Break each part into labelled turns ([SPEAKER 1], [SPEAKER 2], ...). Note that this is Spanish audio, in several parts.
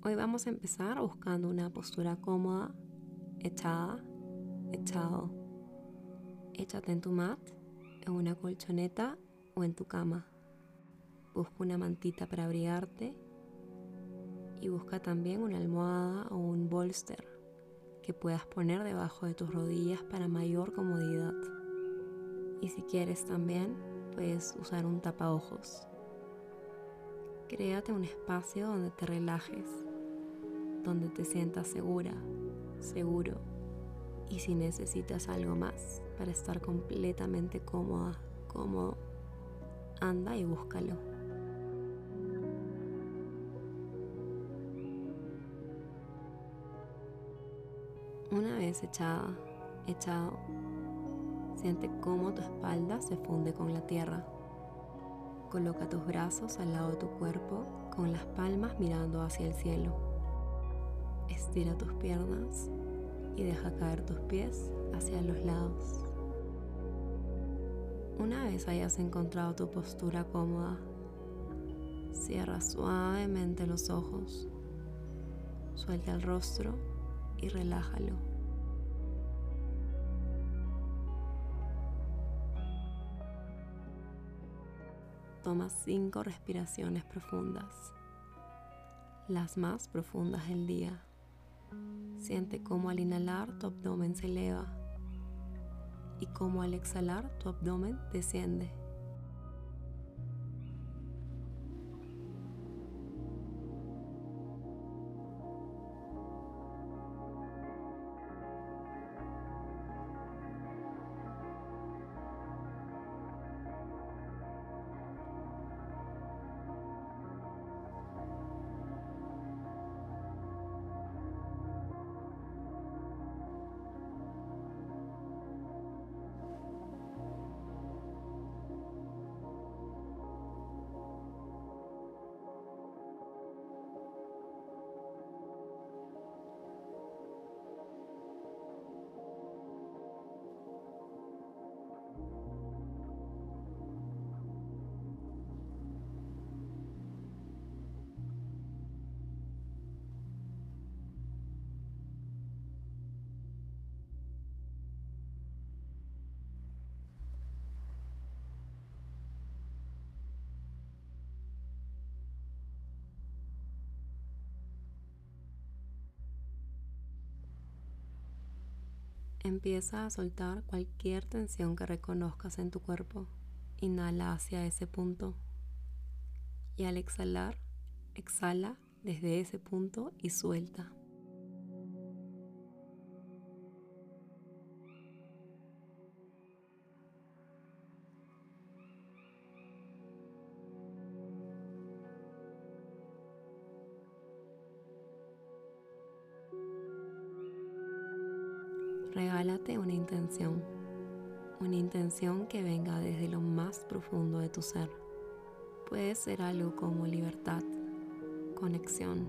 [SPEAKER 1] Hoy vamos a empezar buscando una postura cómoda, echada, echado. Échate en tu mat, en una colchoneta o en tu cama. Busca una mantita para abrigarte y busca también una almohada o un bolster que puedas poner debajo de tus rodillas para mayor comodidad. Y si quieres también, puedes usar un tapaojos. Créate un espacio donde te relajes, donde te sientas segura, seguro. Y si necesitas algo más para estar completamente cómoda, cómodo, anda y búscalo. Una vez echada, echado, siente cómo tu espalda se funde con la tierra. Coloca tus brazos al lado de tu cuerpo con las palmas mirando hacia el cielo. Estira tus piernas y deja caer tus pies hacia los lados. Una vez hayas encontrado tu postura cómoda, cierra suavemente los ojos, suelta el rostro y relájalo. Toma cinco respiraciones profundas, las más profundas del día. Siente cómo al inhalar tu abdomen se eleva y cómo al exhalar tu abdomen desciende. Empieza a soltar cualquier tensión que reconozcas en tu cuerpo. Inhala hacia ese punto. Y al exhalar, exhala desde ese punto y suelta. Regálate una intención, una intención que venga desde lo más profundo de tu ser. Puede ser algo como libertad, conexión,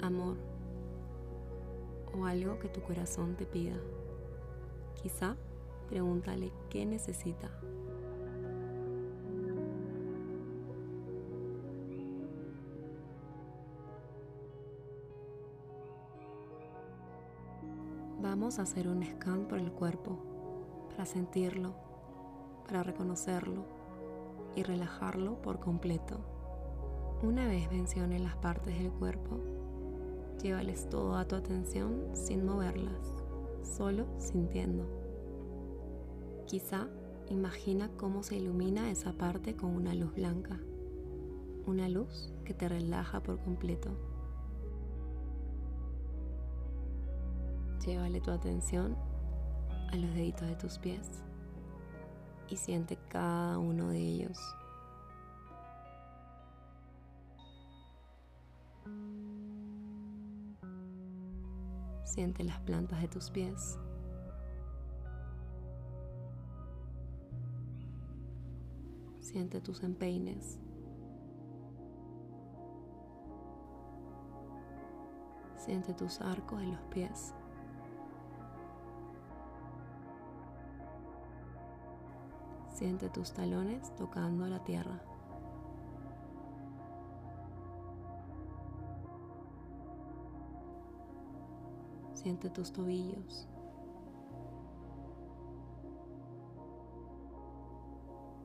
[SPEAKER 1] amor o algo que tu corazón te pida. Quizá pregúntale qué necesita Vamos a hacer un scan por el cuerpo para sentirlo, para reconocerlo y relajarlo por completo. Una vez menciones las partes del cuerpo, llévales toda tu atención sin moverlas, solo sintiendo. Quizá imagina cómo se ilumina esa parte con una luz blanca, una luz que te relaja por completo. Llévale tu atención a los deditos de tus pies y siente cada uno de ellos. Siente las plantas de tus pies. Siente tus empeines. Siente tus arcos de los pies. Siente tus talones tocando la tierra. Siente tus tobillos.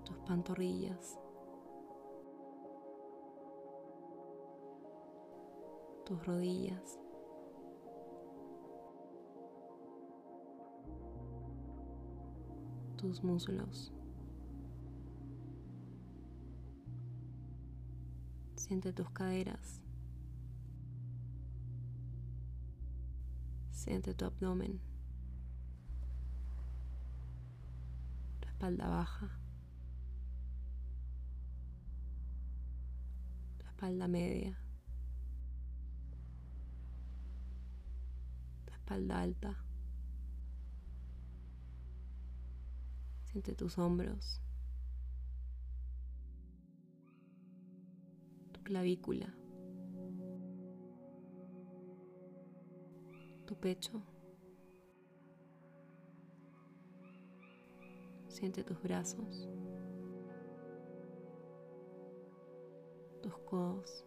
[SPEAKER 1] Tus pantorrillas. Tus rodillas. Tus muslos. Siente tus caderas. Siente tu abdomen. Tu espalda baja. Tu espalda media. Tu espalda alta. Siente tus hombros. Clavícula, tu pecho. Siente tus brazos, tus codos,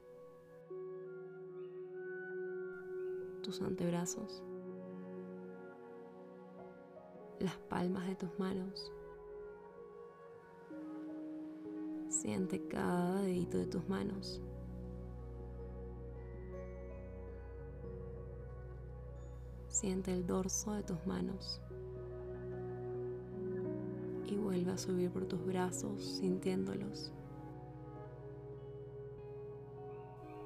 [SPEAKER 1] tus antebrazos, las palmas de tus manos. Siente cada dedito de tus manos. Siente el dorso de tus manos. Y vuelve a subir por tus brazos sintiéndolos.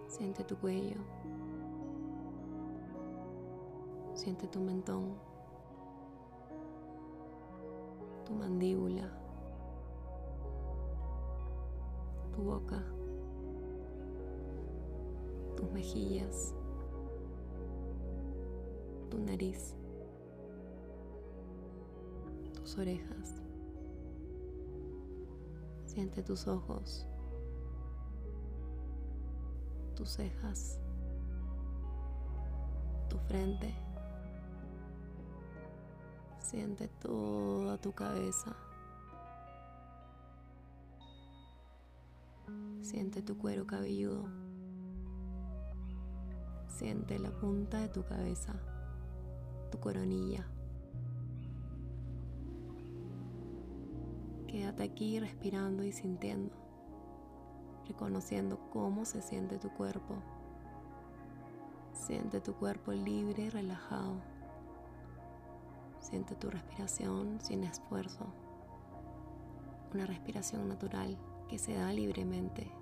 [SPEAKER 1] Siente tu cuello. Siente tu mentón. Tu mandíbula. Tu boca. Tus mejillas tu nariz, tus orejas. Siente tus ojos, tus cejas, tu frente. Siente toda tu cabeza. Siente tu cuero cabelludo. Siente la punta de tu cabeza tu coronilla. Quédate aquí respirando y sintiendo, reconociendo cómo se siente tu cuerpo. Siente tu cuerpo libre y relajado. Siente tu respiración sin esfuerzo. Una respiración natural que se da libremente.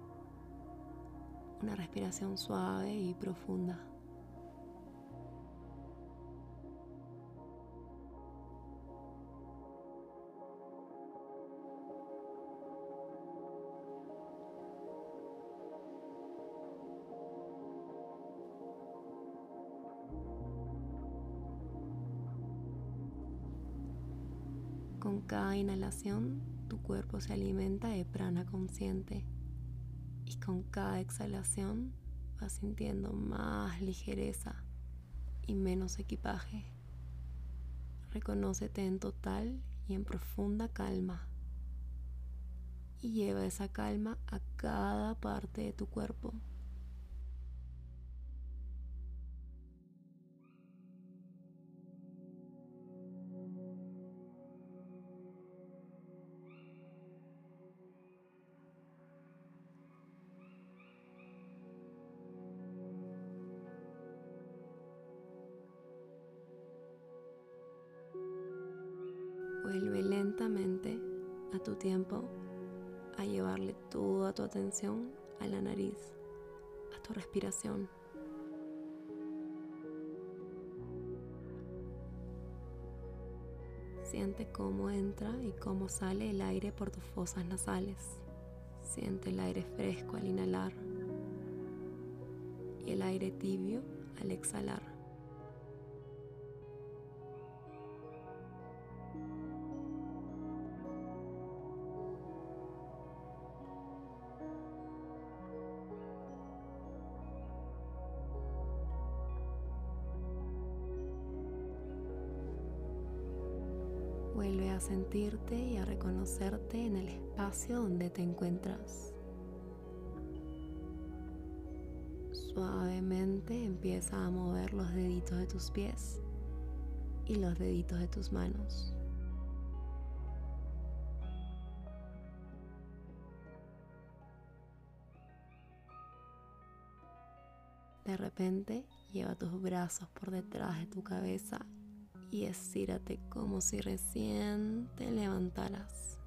[SPEAKER 1] Una respiración suave y profunda. Con cada inhalación, tu cuerpo se alimenta de prana consciente y con cada exhalación vas sintiendo más ligereza y menos equipaje. Reconócete en total y en profunda calma y lleva esa calma a cada parte de tu cuerpo. Vuelve lentamente a tu tiempo a llevarle toda tu atención a la nariz, a tu respiración. Siente cómo entra y cómo sale el aire por tus fosas nasales. Siente el aire fresco al inhalar y el aire tibio al exhalar. Vuelve a sentirte y a reconocerte en el espacio donde te encuentras. Suavemente empieza a mover los deditos de tus pies y los deditos de tus manos. De repente, lleva tus brazos por detrás de tu cabeza y estírate como si recién te levantaras.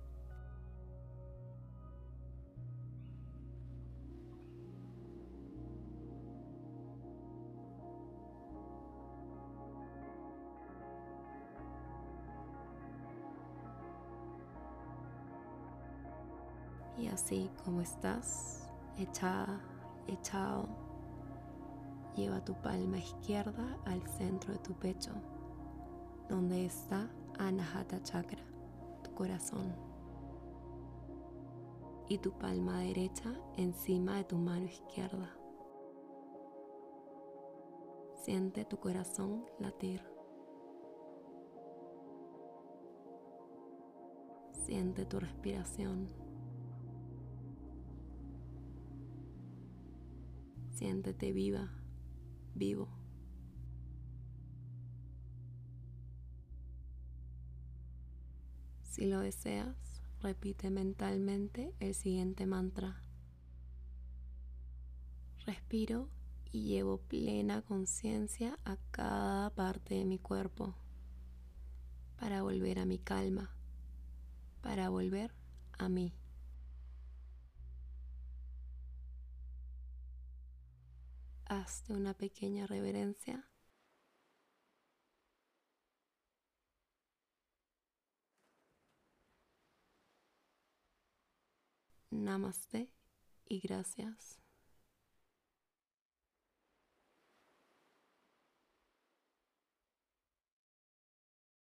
[SPEAKER 1] Y así como estás, echada, echado, lleva tu palma izquierda al centro de tu pecho, donde está Anahata Chakra, tu corazón. Y tu palma derecha encima de tu mano izquierda. Siente tu corazón latir. Siente tu respiración. Siéntete viva, vivo. Si lo deseas, repite mentalmente el siguiente mantra. Respiro y llevo plena conciencia a cada parte de mi cuerpo para volver a mi calma, para volver a mí. hazte una pequeña reverencia. Namaste y gracias.